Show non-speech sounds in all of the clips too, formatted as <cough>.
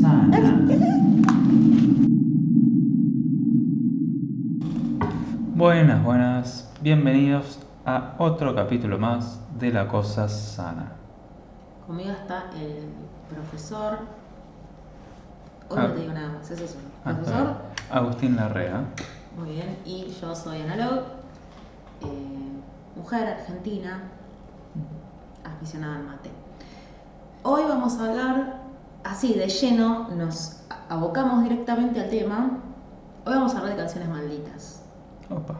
sana. Buenas, buenas, bienvenidos a otro capítulo más de La Cosa Sana. Conmigo está el profesor. Hoy Ah. no te digo nada más, eso es un Ah, profesor. Agustín Larrea. Muy bien, y yo soy Analog, eh, mujer argentina, aficionada al mate. Hoy vamos a hablar así de lleno, nos abocamos directamente al tema. Hoy vamos a hablar de canciones malditas. Opa.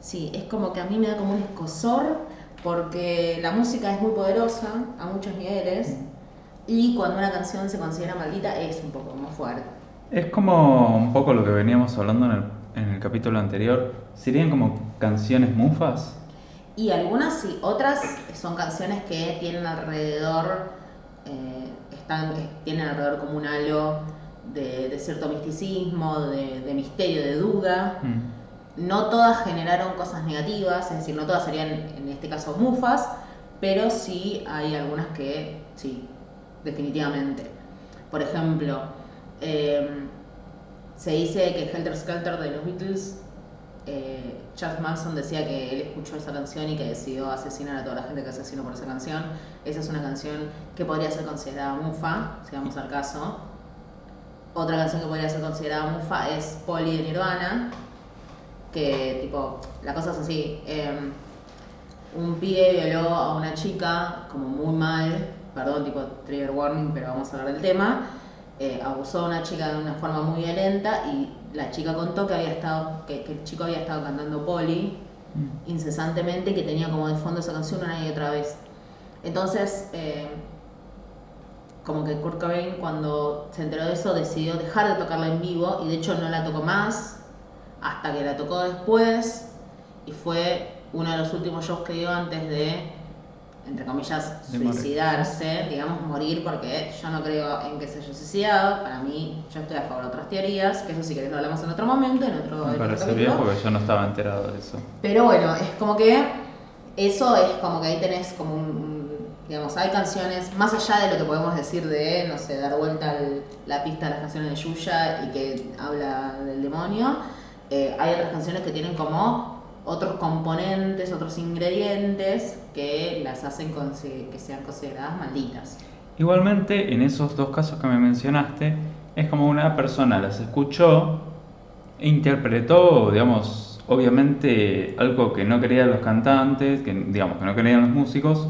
Sí, es como que a mí me da como un escosor porque la música es muy poderosa a muchos niveles y cuando una canción se considera maldita es un poco más fuerte. Es como un poco lo que veníamos hablando en el, en el capítulo anterior. ¿Serían como canciones mufas? Y algunas sí, otras son canciones que tienen alrededor, eh, están, tienen alrededor como un halo de, de cierto misticismo, de, de misterio, de duda. Mm. No todas generaron cosas negativas, es decir, no todas serían en este caso mufas, pero sí hay algunas que sí, definitivamente. Por ejemplo, eh, se dice que Helter Skelter de los Beatles, eh, Charles Manson decía que él escuchó esa canción y que decidió asesinar a toda la gente que asesinó por esa canción. Esa es una canción que podría ser considerada mufa, si vamos al caso. Otra canción que podría ser considerada mufa es Polly de Nirvana, que tipo, la cosa es así, eh, un pibe violó a una chica como muy mal, perdón, tipo trigger warning, pero vamos a hablar del tema, eh, abusó a una chica de una forma muy violenta y la chica contó que había estado, que, que el chico había estado cantando poli Mm. incesantemente y que tenía como de fondo esa canción una y otra vez. Entonces, eh, como que Kurt Cobain cuando se enteró de eso decidió dejar de tocarla en vivo y de hecho no la tocó más hasta que la tocó después y fue uno de los últimos shows que dio antes de, entre comillas, morir. suicidarse, digamos morir, porque yo no creo en que se haya suicidado, para mí yo estoy a favor de otras teorías, que eso si querés lo hablamos en otro momento, en otro, Me otro parece capítulo. bien porque yo no estaba enterado de eso. Pero bueno, es como que eso es como que ahí tenés como un, un- digamos, hay canciones, más allá de lo que podemos decir de, no sé, dar vuelta al- la pista a las canciones de Yuya y que habla del demonio, eh, hay otras canciones que tienen como otros componentes, otros ingredientes que las hacen que sean consideradas malditas. Igualmente, en esos dos casos que me mencionaste, es como una persona las escuchó e interpretó, digamos, obviamente algo que no querían los cantantes, que digamos que no querían los músicos,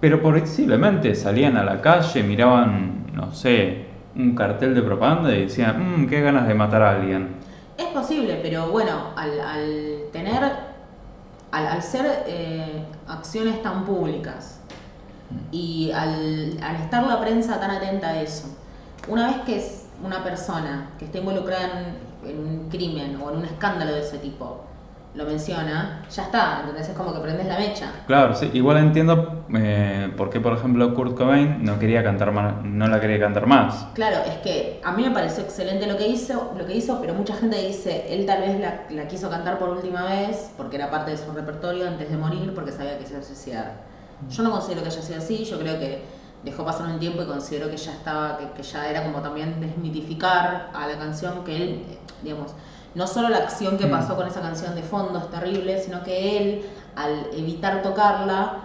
pero posiblemente salían a la calle, miraban, no sé, un cartel de propaganda y decían, mmm, qué ganas de matar a alguien. Es posible, pero bueno, al, al tener, al, ser eh, acciones tan públicas y al, estar la prensa tan atenta a eso, una vez que es una persona que está involucrada en un crimen o en un escándalo de ese tipo, lo menciona, ya está, entonces es como que prendes la mecha. Claro, sí, igual entiendo eh, por qué, por ejemplo, Kurt Cobain no quería cantar más, no la quería cantar más. Claro, es que a mí me pareció excelente lo que hizo, lo que hizo, pero mucha gente dice, él tal vez la, la quiso cantar por última vez, porque era parte de su repertorio antes de morir, porque sabía que se iba a suicidar. Yo no considero que haya sido así, yo creo que dejó pasar un tiempo y considero que ya estaba, que, que ya era como también desmitificar a la canción que él, eh, digamos, no solo la acción que Mm. pasó con esa canción de fondo es terrible, sino que él, al evitar tocarla,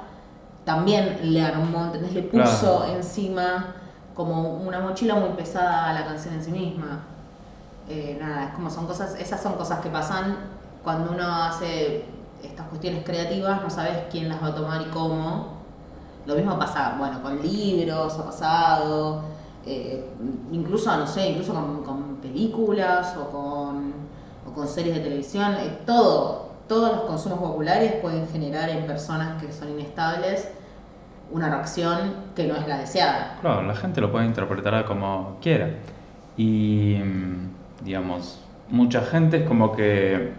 también le armó, ¿entendés? Le puso Claro. encima como una mochila muy pesada a la canción en sí misma. Eh, nada, es como son cosas, esas son cosas que pasan cuando uno hace estas cuestiones creativas, no sabes quién las va a tomar y cómo. Lo mismo pasa, bueno, con libros, ha pasado, eh, incluso, no sé, incluso con, con películas o con, con series de televisión, eh, todo, todos los consumos populares pueden generar en personas que son inestables una reacción que no es la deseada. Claro, la gente lo puede interpretar como quiera. Y, mm, digamos, mucha gente es como que,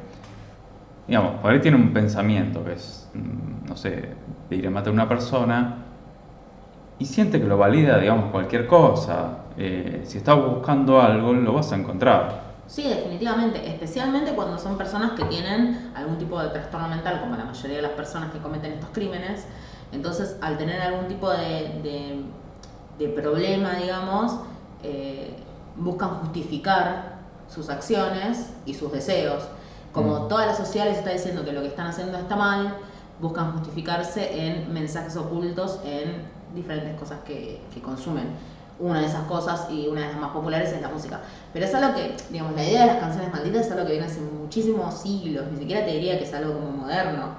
digamos, por ahí tiene un pensamiento que es, mm, no sé, de ir a matar a una persona y siente que lo valida, digamos, cualquier cosa. Eh, si estás buscando algo, lo vas a encontrar. Sí, definitivamente, especialmente cuando son personas que tienen algún tipo de trastorno mental, como la mayoría de las personas que cometen estos crímenes. Entonces, al tener algún tipo de, de- de problema, digamos, eh, buscan justificar sus acciones y sus deseos. Como mm. toda la sociedad les está diciendo que lo que están haciendo está mal, buscan justificarse en mensajes ocultos en diferentes cosas que, que consumen una de esas cosas y una de las más populares es la música. Pero es algo que, digamos, la idea de las canciones malditas es algo que viene hace muchísimos siglos, ni siquiera te diría que es algo como moderno,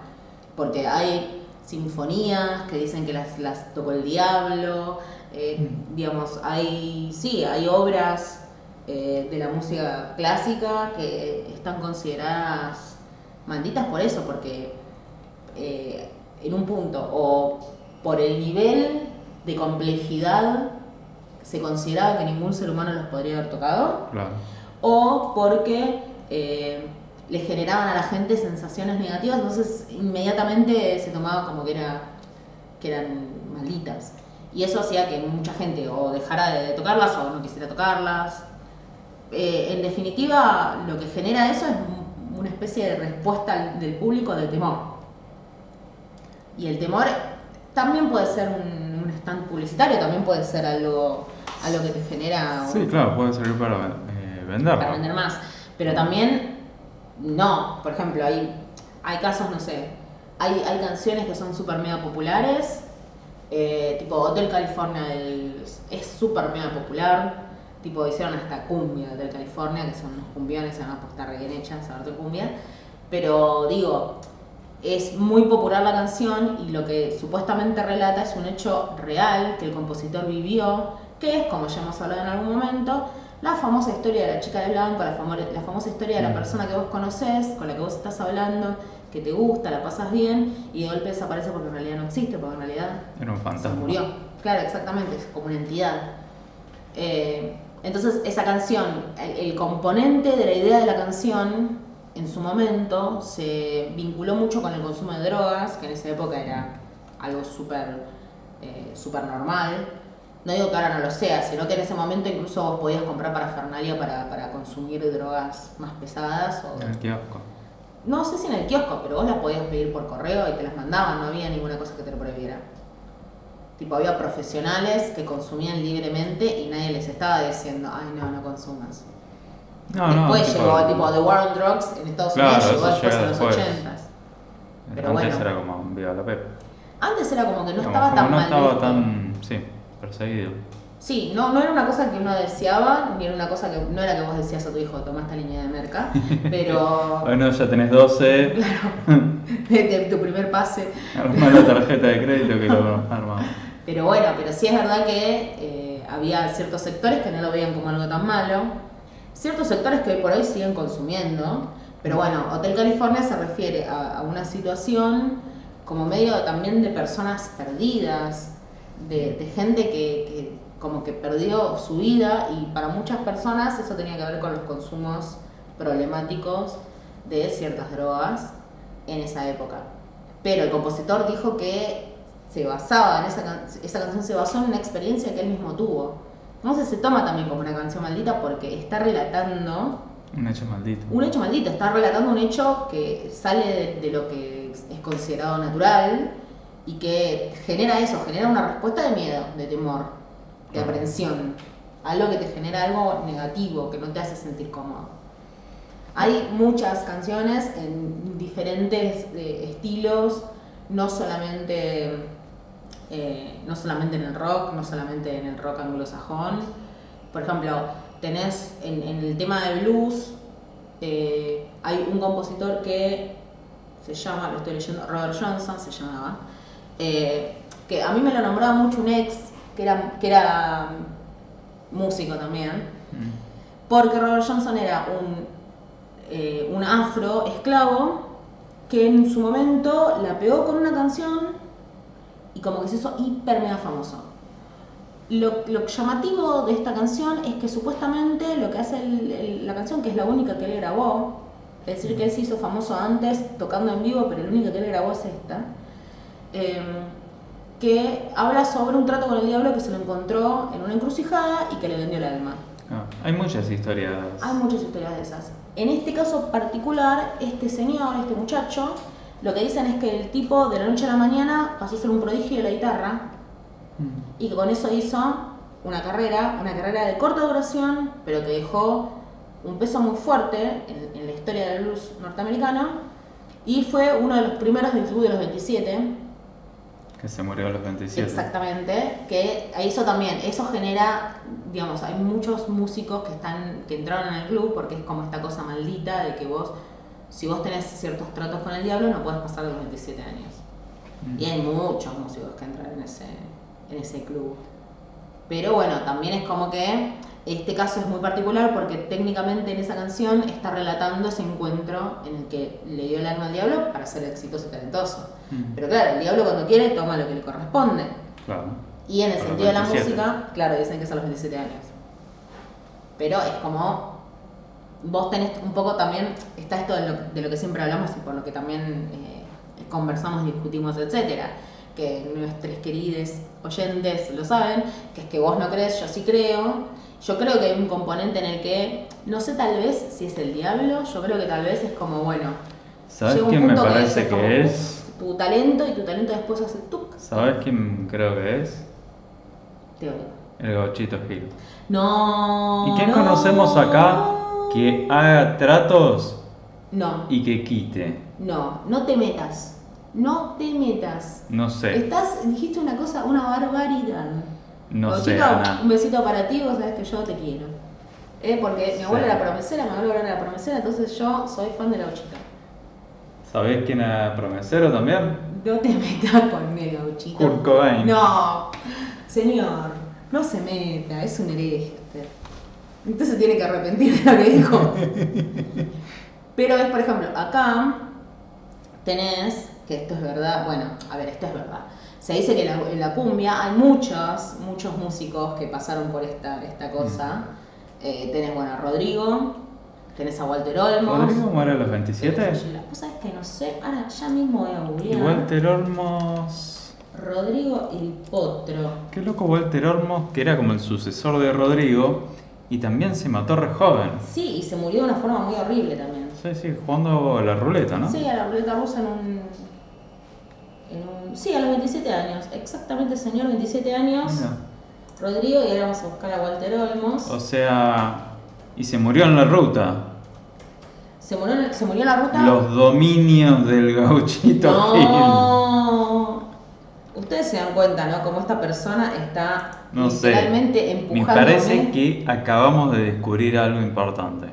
porque hay sinfonías que dicen que las, las tocó el diablo, eh, mm. digamos, hay, sí, hay obras eh, de la música clásica que están consideradas malditas por eso, porque eh, en un punto, o por el nivel de complejidad se consideraba que ningún ser humano los podría haber tocado, o porque eh, le generaban a la gente sensaciones negativas, entonces inmediatamente se tomaba como que, era, que eran malditas. Y eso hacía que mucha gente o dejara de tocarlas o no quisiera tocarlas. Eh, en definitiva, lo que genera eso es una especie de respuesta del público del temor. Y el temor también puede ser un, un stand publicitario, también puede ser algo a lo que te genera. Sí, claro, puede servir para eh, vender. Para vender más. Pero también, no. Por ejemplo, hay, hay casos, no sé, hay, hay canciones que son súper mega populares. Eh, tipo Hotel California es súper mega popular. Tipo, hicieron hasta cumbia Hotel California, que son unos cumbiones, se van a estar bien hechas, a de cumbia. Pero digo, es muy popular la canción y lo que supuestamente relata es un hecho real que el compositor vivió que es, como ya hemos hablado en algún momento, la famosa historia de la chica de blanco, la, la famosa historia de la mm. persona que vos conoces, con la que vos estás hablando, que te gusta, la pasas bien, y de golpe desaparece porque en realidad no existe, porque en realidad Era un fantasma. se murió. Claro, exactamente, es como una entidad. Eh, entonces, esa canción, el, componente de la idea de la canción, en su momento, se vinculó mucho con el consumo de drogas, que en esa época era algo súper eh, super normal no digo que ahora no lo sea, sino que en ese momento incluso vos podías comprar parafernalia para, para consumir drogas más pesadas. O... En el kiosco. No sé si en el kiosco, pero vos las podías pedir por correo y te las mandaban, no había ninguna cosa que te lo prohibiera. Tipo, había profesionales que consumían libremente y nadie les estaba diciendo, ay, no, no consumas. No, después llegó, tipo, The War on Drugs en Estados Unidos llegó después en los 80 Pero Antes era como un Viva la Pep. Antes era como que no estaba tan no estaba tan, sí perseguido. Sí, no, no era una cosa que uno deseaba, ni era una cosa que no era que vos decías a tu hijo, toma esta línea de merca, <laughs> pero... bueno, ya tenés 12. <laughs> Claro, de, tu primer pase. Armar la tarjeta de crédito que lo armamos. Pero bueno, pero sí es verdad que eh, había ciertos sectores que no lo veían como algo tan malo, ciertos sectores que hoy por hoy siguen consumiendo, pero bueno, Hotel California se refiere a, una situación como medio también de personas perdidas, de, gente que, como que perdió su vida y para muchas personas eso tenía que ver con los consumos problemáticos de ciertas drogas en esa época. Pero el compositor dijo que se basaba en esa, esa canción se basó en una experiencia que él mismo tuvo. Entonces se toma también como una canción maldita porque está relatando un hecho maldito. Un hecho maldito, está relatando un hecho que sale de lo que es considerado natural y que genera eso, genera una respuesta de miedo, de temor, de aprensión, algo que te genera algo negativo, que no te hace sentir cómodo. Hay muchas canciones en diferentes eh, estilos, no solamente, eh, no solamente en el rock, no solamente en el rock anglosajón. Por ejemplo, tenés en, el tema de blues, eh, hay un compositor que se llama, lo estoy leyendo, Robert Johnson se llamaba, eh, que a mí me lo nombraba mucho un ex que era, que era músico también, mm. porque Robert Johnson era un, un afro esclavo que en su momento la pegó con una canción y como que se hizo hiper mega famoso. Lo, lo, llamativo de esta canción es que supuestamente lo que hace la canción, que es la única que él grabó, es decir, que él se hizo famoso antes tocando en vivo, pero la única que él grabó es esta, Em, que habla sobre un trato con el diablo que se lo encontró en una encrucijada y que le vendió el alma. Ah, hay muchas historias. Hay muchas historias de esas. En este caso particular, este señor, este muchacho, lo que dicen es que el tipo de la noche a la mañana pasó a ser un prodigio de la guitarra mm. y que con eso hizo una carrera, una carrera de corta duración, pero que dejó un peso muy fuerte en, en la historia del blues norteamericano y fue uno de los primeros del club de los 27. Que se murió a los 27. Exactamente, que eso también, eso genera, digamos, hay muchos músicos que están, que entraron en el club porque es como esta cosa maldita de que vos, si vos tenés ciertos tratos con el diablo, no puedes pasar de los 27 años. Mm. Y hay muchos músicos que entran en ese, en ese club. Pero bueno, también es como que este caso es muy particular porque técnicamente en esa canción está relatando ese encuentro en el que le dio el alma al diablo para ser exitoso y talentoso. Mm. Pero claro, el diablo cuando quiere toma lo que le corresponde. Claro. Y en el sentido de la 27. música, claro, dicen que es a los 27 años. Pero es como. Vos tenés un poco también. Está esto de lo, de lo que siempre hablamos y por lo que también eh, conversamos, discutimos, etcétera. Que nuestros queridos oyentes lo saben, que es que vos no crees, yo sí creo. Yo creo que hay un componente en el que, no sé tal vez si es el diablo, yo creo que tal vez es como, bueno, ¿Sabes quién me que parece que es? Tu talento y tu talento después hace tuc, ¿Sabes quién creo que es? te oigo. El Gauchito Gil. No. ¿Y quién no. conocemos acá que haga tratos No, y que quite? no, no te metas. No te metas. No sé, Estás, dijiste una cosa, una barbaridad. no sé, chica, Ana. Un besito para ti, vos sabés que yo te quiero. Eh, porque mi abuela Sí. era promesera, mi abuela era promesera, entonces yo soy fan de la ochita. ¿Sabés quién era promesero también? No te <laughs> metas conmigo, gauchito. Kurt Cobain. No, señor, no se meta, es un hereje usted. Entonces tiene que arrepentir de lo que dijo. Pero es, por ejemplo, acá tenés, que esto es verdad, bueno, a ver, esto es verdad. Se dice que en la, en la cumbia hay muchos, muchos músicos que pasaron por esta, esta cosa. Eh, tenés, bueno, a Rodrigo, tenés a Walter Olmos. ¿Rodrigo muere a los tenés 27? a Sheila. Vos sabés que no sé, ahora ya mismo voy a googlear. Walter Olmos. Rodrigo el Potro. Qué loco Walter Olmos, que era como el sucesor de Rodrigo, y también se mató re joven. Sí, y se murió de una forma muy horrible también. Sí, sí, jugando a la ruleta, ¿no? Sí, a la ruleta rusa en un, en un- Sí, a los 27 años. Exactamente, señor, 27 años. Mira. Rodrigo, y ahora vamos a buscar a Walter Olmos. O sea, y se murió en la ruta. Se murió, en- se murió en la ruta. Los dominios del gauchito Gil. Ustedes se dan cuenta, ¿no? Como esta persona está No literalmente Me empujándome. parece que acabamos de descubrir algo importante.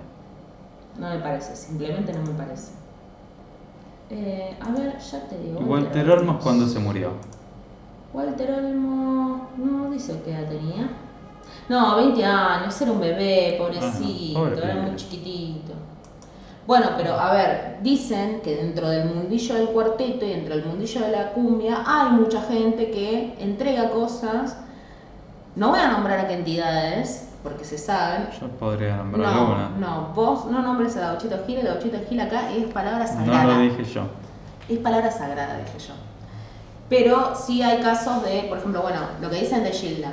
No me parece, simplemente no me parece. Eh, a ver, ya te digo. ¿Y Walter Olmos cuándo se murió? Walter Olmos, no dice qué edad tenía. No, 20 años, era un bebé, pobrecito, Ajá, pobre era muy chiquitito. Bueno, pero a ver, dicen que dentro del mundillo del cuarteto y dentro del mundillo de la cumbia hay mucha gente que entrega cosas. No voy a nombrar a qué entidades, porque se saben. Yo podría nombrar No, alguna. no, vos no nombres a Gauchito Gil, el Gauchito Gil acá es palabra No sagrada. lo dije yo. Es palabra sagrada, dije yo. Pero sí hay casos de, por ejemplo, bueno, lo que dicen de Gilda.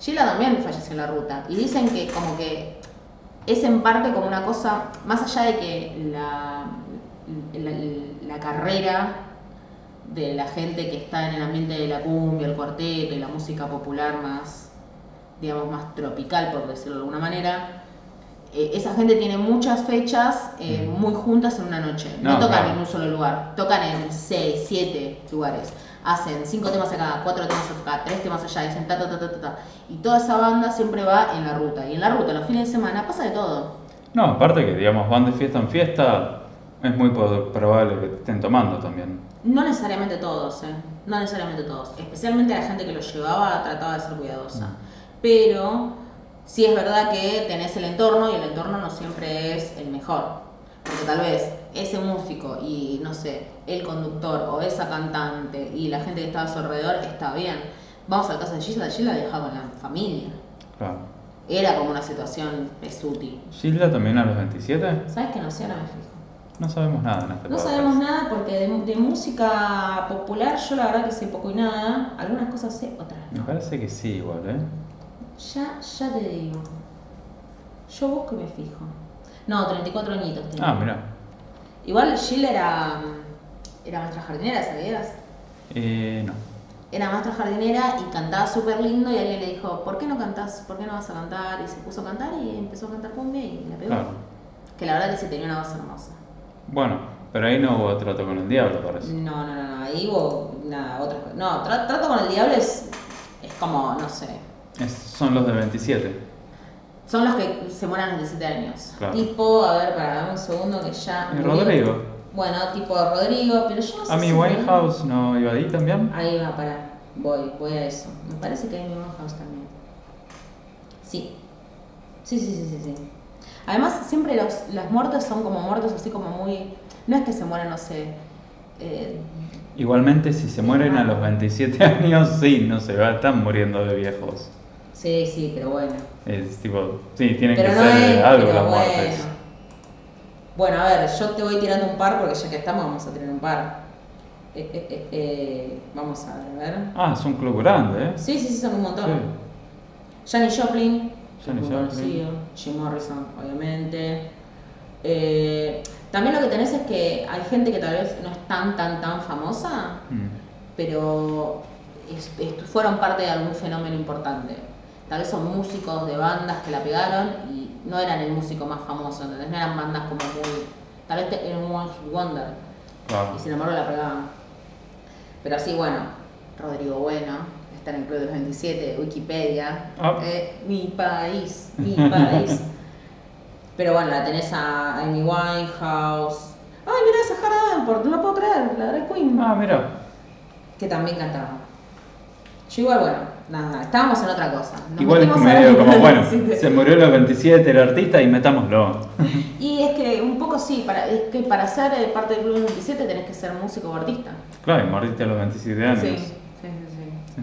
Gilda también falleció en la ruta. Y dicen que como que es en parte como una cosa, más allá de que la, la, la carrera de la gente que está en el ambiente de la cumbia, el cuarteto y la música popular más, digamos, más tropical, por decirlo de alguna manera, eh, esa gente tiene muchas fechas eh, muy juntas en una noche. No, No, tocan claro. en un solo lugar, tocan en seis, siete lugares. Hacen cinco temas acá, cuatro temas acá, tres temas allá, y dicen ta ta ta ta ta. Y toda esa banda siempre va en la ruta. Y en la ruta, los fines de semana, pasa de todo. No, aparte que, digamos, van de fiesta en fiesta, es muy probable que estén tomando también. No necesariamente todos, ¿eh? No necesariamente todos. Especialmente la gente que los llevaba trataba de ser cuidadosa. Pero sí es verdad que tenés el entorno y el entorno no siempre es el mejor. Porque tal vez ese músico y, no sé, el conductor o esa cantante y la gente que estaba a su alrededor está bien. Vamos a la casa de Gilda, Gilda viajaba con la familia. Claro. Era como una situación pesuti. ¿Gilda también a los 27? ¿Sabes que no sé? Ahora me fijo. No sabemos nada en este No podcast. sabemos nada porque de, de música popular yo la verdad que sé poco y nada. Algunas cosas sé, otras Me no. parece que sí, igual, ¿eh? Ya, ya te digo. Yo busco y me fijo. No, 34 añitos tenía. Ah, mira. Igual Jill era, era maestra jardinera, ¿sabías? Eh, no. era maestra jardinera y cantaba súper lindo y alguien le dijo, ¿por qué no cantás? ¿Por qué no vas a cantar? Y se puso a cantar y empezó a cantar cumbia y la pegó. Claro. Que la verdad que sí tenía una voz hermosa. Bueno, pero ahí no hubo trato con el diablo, parece. No, no, no, no, ahí hubo nada, otra cosa. No, tra- trato con el diablo es, es como, no sé, Es- son los del 27. Son los que se mueren a los 17 años. Claro. Tipo, a ver, para dame un segundo que ya... Y. Rodrigo. Bueno, tipo Rodrigo, pero yo no sé Amy si- Winehouse no iba ahí también. Ahí va, para. Voy, voy a eso. Me parece que hay Amy Winehouse también. Sí. Sí, sí, sí, sí, sí. Además, siempre los, las muertes son como muertos así como muy... No es que se mueren, no sé... eh, Igualmente, si se mueren a los 27 años, sí, no se va, están muriendo de viejos. Sí, sí, pero bueno. Es tipo, sí, tienen Pero que no ser es, algo las bueno. muertes. Bueno, a ver, yo te voy tirando un par porque ya que estamos vamos a tener un par. Eh, eh, eh, vamos a ver, a ver. Ah, es un club grande, ¿eh? Sí, sí, sí, son un montón. Sí. Janis Joplin, Janis muy Joplin. conocido. Jim Morrison, obviamente. Eh, también lo que tenés es que hay gente que tal vez no es tan, tan, tan famosa, Mm. pero es- es- fueron parte de algún fenómeno importante. Tal vez son músicos de bandas que la pegaron y no eran el músico más famoso, ¿entendés? No eran bandas como muy... Tal vez te- era un One Wonder y sin embargo la pegaban. Pero así, bueno, Rodrigo Bueno, está en el Club de los 27, Wikipedia, Ah. eh, mi país, mi país. <laughs> Pero bueno, la tenés a Amy Winehouse. Ay, mira esa Davenport, no lo puedo creer, la drag queen. Ah, mira. Que también cantaba. Yo igual, bueno, nada, estábamos en otra cosa. Nos Igual es medio como, bueno, <laughs> se murió a los 27 el artista y metámoslo. <laughs> Y es que un poco sí, para, es que para ser parte del Club de los 27 tenés que ser músico o artista. Claro, y moriste a los 27 años. Sí, sí, sí, sí.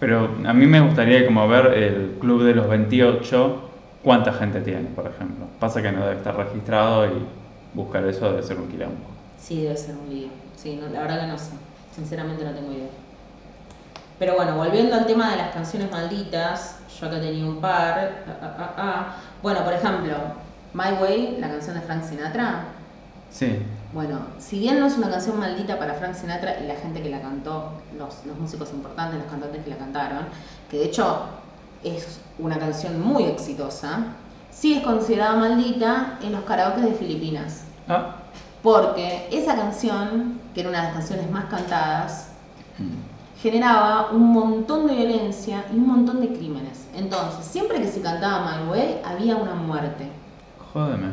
Pero a mí me gustaría como ver el club de los 28, cuánta gente tiene, por ejemplo. Pasa que no debe estar registrado y buscar eso debe ser un quilombo. Sí, debe ser un lío. Sí, no, la verdad que no sé. Sinceramente no tengo idea. Pero bueno, volviendo al tema de las canciones malditas, yo acá tenía un par. Ah, ah, ah, ah. Bueno, por ejemplo, My Way, la canción de Frank Sinatra. Sí, Bueno, si bien no es una canción maldita para Frank Sinatra y la gente que la cantó, los, los músicos importantes, los cantantes que la cantaron, que de hecho es una canción muy exitosa, sí es considerada maldita en los karaoke de Filipinas. Ah, Porque esa canción, que era una de las canciones más cantadas, mm, generaba un montón de violencia y un montón de crímenes. Entonces, siempre que se cantaba My Way, había una muerte. jódeme.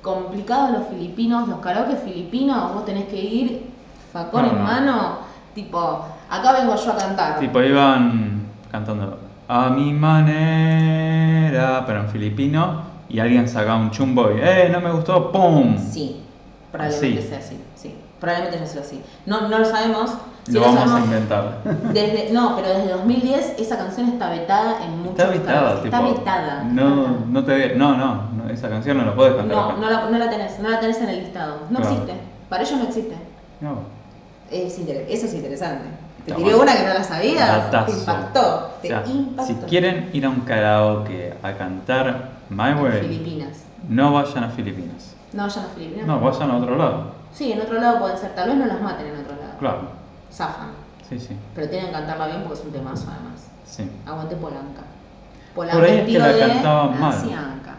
Complicado los filipinos, los karaoke filipinos, vos tenés que ir facón No, en no. mano, tipo, acá vengo yo a cantar. Tipo iban cantando a mi manera, pero en filipino, y alguien sacaba un chumbo y, ¡eh, no me gustó! ¡Pum! Sí, probablemente Así. sea así, sí. Probablemente sea así. No, no lo sabemos. Lo vamos a inventar. Desde, no, pero desde 2010 esa canción está vetada en muchos Está vetada, tipo. Está vetada. No, no te no, no, no, esa canción no la puedes cantar No, acá. no la, no la tenés, no la tenés en el listado. No Claro. existe. Para ellos no existe. No. Es eso es interesante. Te tiré una que no la sabías. Te impactó. O Te sea, impactó. si quieren ir a un karaoke a cantar My Way, Filipinas. no vayan a Filipinas. No vayan a Filipinas. No, vayan a otro lado. Sí, en otro lado pueden ser. Tal vez no las maten en otro lado. Claro. Zafan. Sí, sí. Pero tienen que cantarla bien porque es un temazo además. Sí. Aguante Polanca. Por ahí es que la de cantaban mal. Nancy Anca.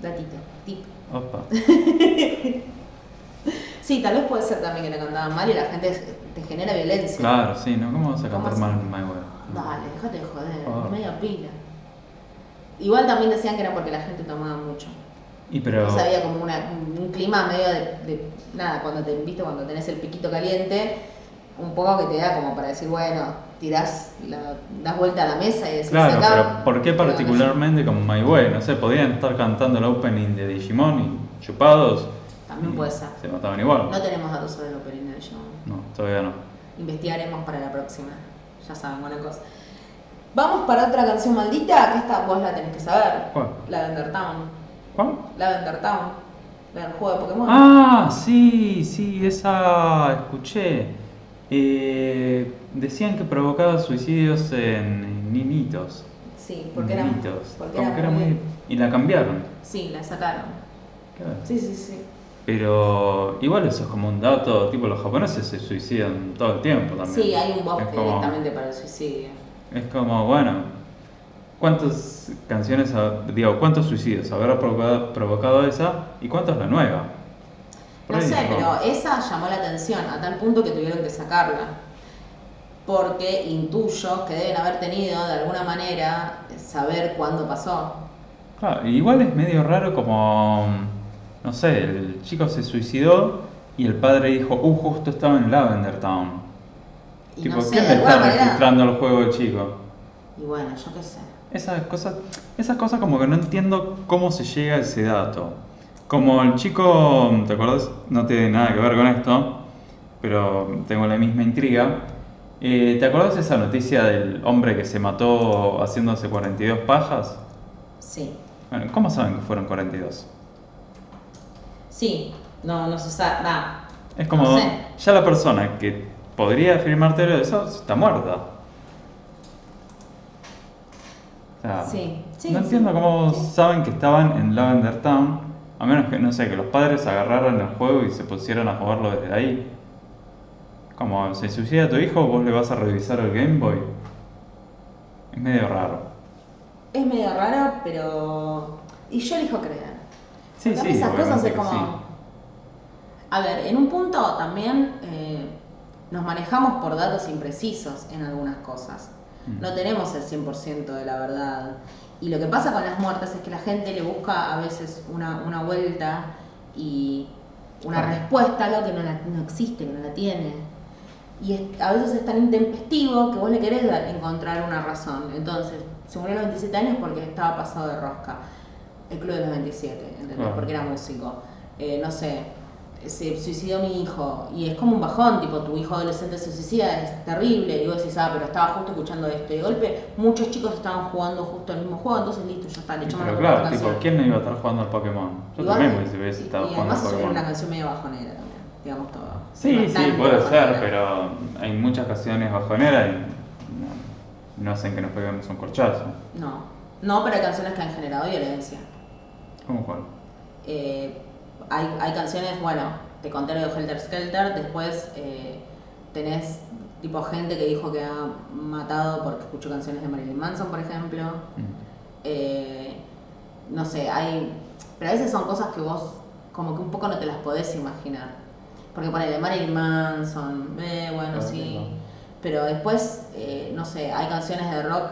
Datito. Tip. Opa. <laughs> Sí, tal vez puede ser también que la cantaban mal y la gente te genera violencia. Claro, sí, ¿no? ¿Cómo vas a ¿Cómo cantar mal My Way? Dale, déjate de joder, media pila. Igual también decían que era porque la gente tomaba mucho. Y pero. Entonces había como una- un, clima medio de, de- nada, cuando te viste, cuando tenés el piquito caliente, un poco que te da como para decir, bueno, tirás, la, das vuelta a la mesa y decís, Claro, acá, pero ¿por qué particularmente con My Way? No sé, podían estar cantando el opening de Digimon y chupados. También puede ser. Se mataban igual. No tenemos datos sobre el opening del show. No, todavía no. Investigaremos para la próxima. Ya saben, buena cosa. Vamos para otra canción maldita, que esta vos la tenés que saber. ¿Cuál? Lavender Town. ¿Cuál? Lavender Town. El juego de Pokémon. Ah, sí, sí, esa escuché. Eh, decían que provocaba suicidios en niñitos. Sí, porque era, Niñitos. porque era que era muy... muy... Y la cambiaron. Sí, la sacaron. Claro. Sí, sí, sí. Pero igual eso es como un dato, tipo los japoneses se suicidan todo el tiempo también. Sí, hay un como- directamente para el suicidio. Es como, bueno, ¿cuántas canciones, digo, cuántos suicidios habrá provocado, provocado esa y cuántos la nueva? Por No sé, pero esa llamó la atención a tal punto que tuvieron que sacarla. Porque intuyo que deben haber tenido de alguna manera saber cuándo pasó. Claro, igual es medio raro como, no sé, el chico se suicidó y el padre dijo, uh, justo estaba en Lavender Town. Y tipo, no sé, ¿quién de le está manera. registrando el juego del chico? Y bueno, yo qué sé. Esas cosas, esas cosas como que no entiendo cómo se llega a ese dato. Como el chico, ¿te acuerdas? No tiene nada que ver con esto, pero tengo la misma intriga. Eh, ¿Te acuerdas esa noticia del hombre que se mató haciéndose 42 pajas? Sí. Bueno, ¿cómo saben que fueron 42? Sí, no, no se sabe. Es como, No sé. ya la persona que podría afirmarte eso está muerta. O sea, Sí, sí, no entiendo cómo saben que estaban en Lavender Town, a menos que, no sé, que los padres agarraran el juego y se pusieran a jugarlo desde ahí. Como, se suicida tu hijo, vos le vas a revisar el Game Boy. Es medio raro. Es medio raro, pero. Y yo elijo creer. Sí, Porque a mí sí, esas cosas es como. sí. A ver, en un punto también eh, nos manejamos por datos imprecisos en algunas cosas. No tenemos el 100% de la verdad. Y lo que pasa con las muertes es que la gente le busca a veces una, una vuelta y una respuesta a algo que no, la- no existe, que no la tiene. Y es- a veces es tan intempestivo que vos le querés dar- encontrar una razón. Entonces, se murió a los 27 años porque estaba pasado de rosca. El club de los 27, ¿entendés? Porque era músico. Eh, no sé, se suicidó mi hijo. Y es como un bajón, tipo, tu hijo adolescente se suicida, es terrible. Y vos decís, ah, pero estaba justo escuchando esto. Y de golpe, muchos chicos estaban jugando justo el mismo juego, entonces listo, ya está, le echamos Pero la claro, tipo, canción. ¿quién no iba a estar jugando al Pokémon? Yo Igual- también hubiese, hubiese estado jugando al Pokémon. una canción medio bajonera también, digamos todo. Sí, sí, puede ser, bajonera. pero hay muchas canciones bajoneras y no, no hacen que nos peguemos un corchazo. No, no, pero hay canciones que han generado violencia. ¿Cómo cuál? Eh, hay, hay canciones, bueno, te conté de Helter Skelter, después eh, tenés tipo gente que dijo que ha matado porque escuchó canciones de Marilyn Manson, por ejemplo. Mm. Eh, no sé, hay. Pero a veces son cosas que vos, como que un poco no te las podés imaginar. Porque ponele Marilyn Manson, eh, bueno, Claro, sí. Pero después, eh, no sé, hay canciones de rock.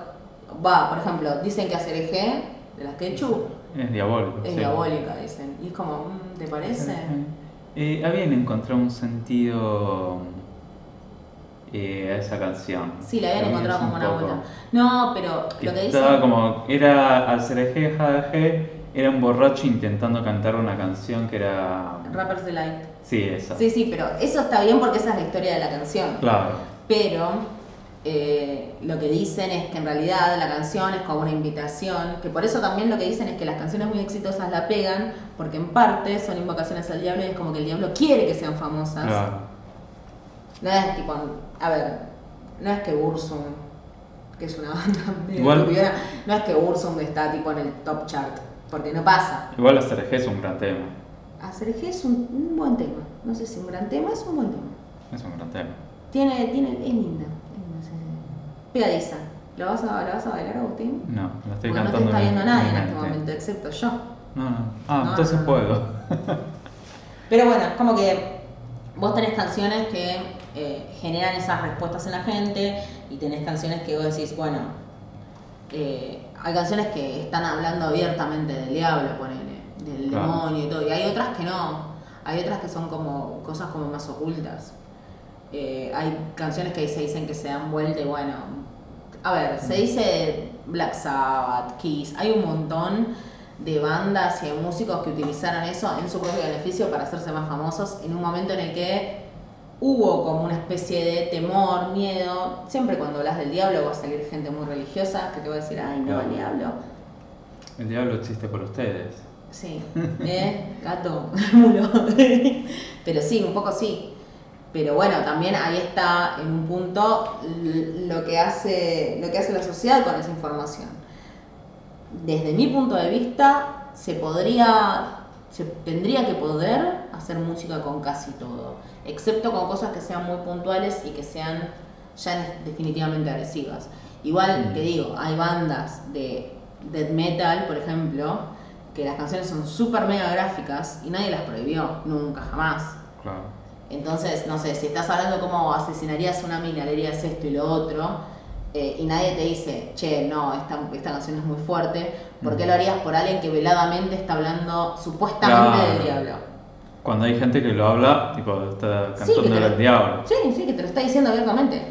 Va, por ejemplo, dicen que hacer eje de las Ketchup Es diabólico. es sí. diabólica, dicen. Y es como, mm, ¿te parece? Eh, habían encontrado un sentido eh, a esa canción. Sí, la habían encontrado como una vuelta. No, pero lo que Estaba como, era al ser eje, jadeje, era un borracho intentando cantar una canción que era... Rappers Delight. Sí, esa. Sí, sí, pero eso está bien porque esa es la historia de la canción. Claro. Pero eh, lo que dicen es que en realidad la canción es como una invitación, que por eso también lo que dicen es que las canciones muy exitosas la pegan, porque en parte son invocaciones al diablo y es como que el diablo quiere que sean famosas. Claro. No es tipo, a ver, no es que Ursum, que es una <laughs> banda Igual- no es que Ursum está tipo en el top chart, porque no pasa. Igual hacer es un gran tema. Hacer es un, un buen tema, no sé si un gran tema, es un buen tema. Es un gran tema. Tiene, tiene, es linda, es linda, sí, sí. Pegadiza. ¿La vas, a, ¿La vas a bailar, Agustín? No, la estoy Porque no te está en- viendo en nadie en este momento, excepto yo. No, no. Ah, No, entonces no, no. puedo. <laughs> Pero bueno, es como que vos tenés canciones que eh, generan esas respuestas en la gente y tenés canciones que vos decís, bueno, eh, hay canciones que están hablando abiertamente del diablo, ponele, del Claro. demonio y todo, y hay otras que no, hay otras que son como cosas como más ocultas. Eh, hay canciones que se dicen que se dan vuelta y bueno, a ver, se dice Black Sabbath, Kiss, hay un montón de bandas y de músicos que utilizaron eso en su propio beneficio para hacerse más famosos en un momento en el que hubo como una especie de temor, miedo. Siempre cuando hablas del diablo va a salir gente muy religiosa que te va a decir, ay no, el diablo. El diablo existe por ustedes. Sí, <laughs> ¿eh? Gato, <laughs> mulo. Pero sí, un poco sí. Pero bueno, también ahí está en un punto lo que hace, lo que hace la sociedad con esa información. Desde mi punto de vista, se podría se tendría que poder hacer música con casi todo, excepto con cosas que sean muy puntuales y que sean ya definitivamente agresivas. Igual Mm. que digo, hay bandas de death metal, por ejemplo, que las canciones son súper mega gráficas y nadie las prohibió, nunca, jamás. Claro. Entonces, no sé, si estás hablando cómo asesinarías a una mina, le harías esto y lo otro, eh, y nadie te dice, che, no, esta, esta canción es muy fuerte, ¿por qué Mm. lo harías por alguien que veladamente está hablando supuestamente Claro. del diablo? Cuando hay gente que lo habla, tipo, está Sí, cantando te lo- el diablo. Sí, sí, que te lo está diciendo abiertamente.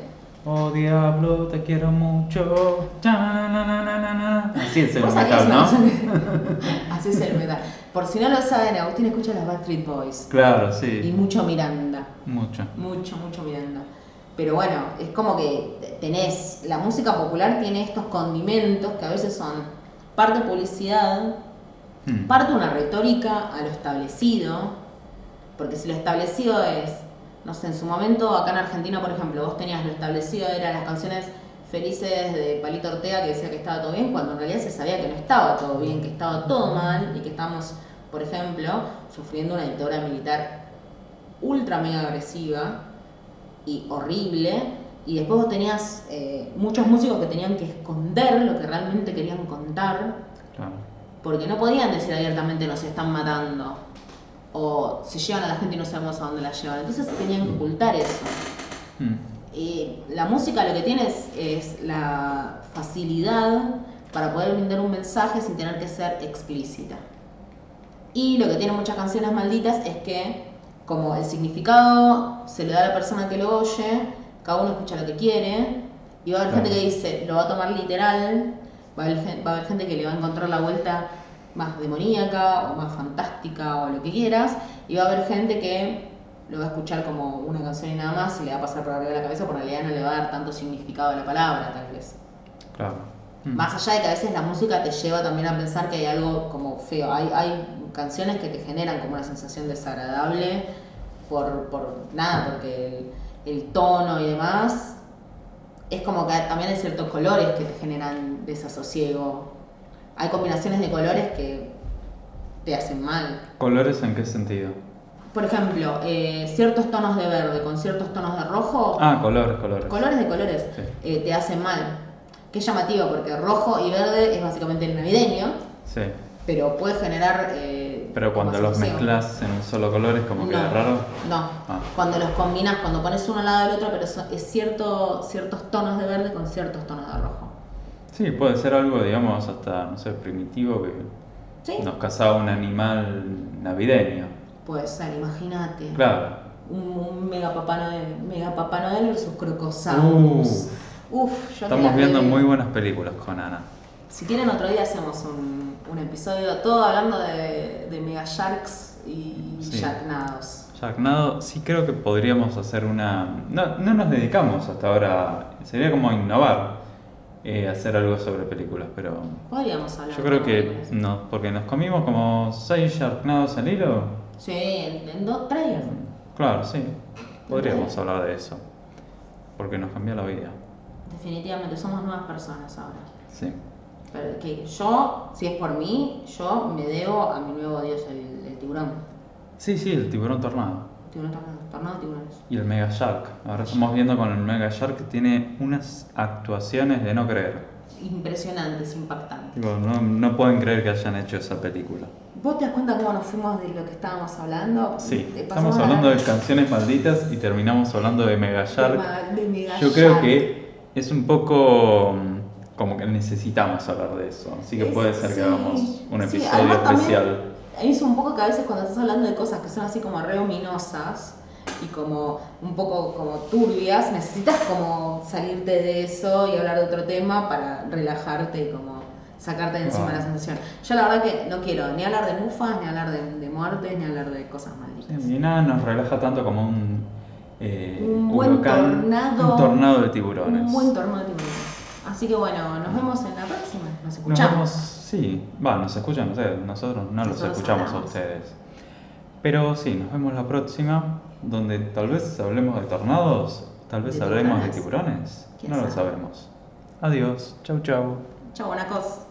Oh diablo, te quiero mucho. Así es el ¿Vos sabías metal, ¿no? que- <laughs> Así es el metal. Por si no lo saben, Agustín escucha las Backstreet Boys. Claro, Y sí. mucho Miranda. Mucho. Mucho, mucho Miranda. Pero bueno, es como que tenés, la música popular tiene estos condimentos que a veces son parte publicidad, Hmm. parte una retórica a lo establecido, porque si lo establecido es, no sé, en su momento acá en Argentina, por ejemplo, vos tenías lo establecido, eran las canciones felices de Palito Ortega que decía que estaba todo bien, cuando en realidad se sabía que no estaba todo bien, que estaba todo mal y que estamos, por ejemplo, sufriendo una dictadura militar ultra mega agresiva y horrible. Y después vos tenías eh, muchos músicos que tenían que esconder lo que realmente querían contar, Claro. porque no podían decir abiertamente nos están matando, o se llevan a la gente y no sabemos a dónde la llevan. Entonces tenían que ocultar eso. Hmm. Y la música lo que tiene es, es la facilidad para poder brindar un mensaje sin tener que ser explícita. Y lo que tienen muchas canciones malditas es que, como el significado se le da a la persona que lo oye, cada uno escucha lo que quiere, y va a haber Claro. gente que dice, lo va a tomar literal, va a, haber, va a haber gente que le va a encontrar la vuelta más demoníaca o más fantástica o lo que quieras, y va a haber gente que lo va a escuchar como una canción y nada más y le va a pasar por arriba de la cabeza, porque en realidad no le va a dar tanto significado a la palabra, tal vez. Claro. Hmm. Más allá de que a veces la música te lleva también a pensar que hay algo como feo. Hay, hay canciones que te generan como una sensación desagradable por, por nada, porque el, el tono y demás. Es como que también hay ciertos colores que te generan desasosiego. Hay combinaciones de colores que te hacen mal. ¿Colores en qué sentido? Por ejemplo, eh, ciertos tonos de verde con ciertos tonos de rojo Ah, colores, colores. colores de colores Sí. eh, te hacen mal. Qué llamativo, porque rojo y verde es básicamente el navideño, Sí. pero puede generar. eh, Pero cuando los mezclas en un solo color es como que no, es raro. No, Ah. cuando los combinas, cuando pones uno al lado del otro, pero son- es cierto, ciertos tonos de verde con ciertos tonos de rojo. Sí, puede ser algo, digamos, hasta, no sé, primitivo que ¿Sí? nos cazaba un animal navideño. Puede ser, imagínate. Claro. Un, un mega papá Noel, mega papá Noel versus Crocosaurus. Uf, yo Estamos viendo muy buenas películas con Ana. Si quieren otro día hacemos un, un episodio todo hablando de, de Mega Sharks y Sí. Sharknados. Sharknado, sí creo que podríamos hacer una... No, no nos dedicamos hasta ahora, sería como innovar, eh, hacer algo sobre películas, pero Podríamos hablar. yo creo que no, porque nos comimos como seis Sharknados al hilo. Sí, en, en dos, tres días. Claro, sí, podríamos hablar de eso, porque nos cambió la vida. Definitivamente, somos nuevas personas ahora. Sí. Pero que yo, si es por mí, yo me debo a mi nuevo dios, el, el tiburón. Sí, sí, el tiburón tornado. Tiburón tornado, tornado tiburones. Y el Mega Shark. Ahora estamos viendo con el Mega Shark que tiene unas actuaciones de no creer. Impresionantes, impactantes. Tipo, no, no pueden creer que hayan hecho esa película. ¿Vos te das cuenta cómo nos fuimos de lo que estábamos hablando? Sí, Te estamos hablando de <laughs> canciones malditas y terminamos hablando de Mega Shark. de Mega Yo creo que es un poco mm, como que necesitamos hablar de eso. Así que Es- puede ser que sí, hagamos un sí, episodio además también especial. Es un poco que a veces cuando estás hablando de cosas que son así como re ominosas y como un poco como turbias, necesitas como salirte de eso y hablar de otro tema para relajarte y como sacarte de encima Ah. la sensación. Yo la verdad que no quiero ni hablar de mufas, ni hablar de, de muertes, ni hablar de cosas malditas. Y nada nos relaja tanto como un, eh, Un buen huracán, tornado. un tornado de tiburones. Un buen torneo de tiburones. Así que bueno, nos vemos en la próxima. Nos Nos escuchamos. vemos, sí, va, nos escuchan ustedes, nosotros no los escuchamos a ustedes. Pero sí, nos vemos la próxima, donde tal vez hablemos de tornados, tal vez ¿De hablemos de tiburones? tiburones, ¿Quién no lo sabe? sabemos. Adiós, chau chau. Chau, buena cosa.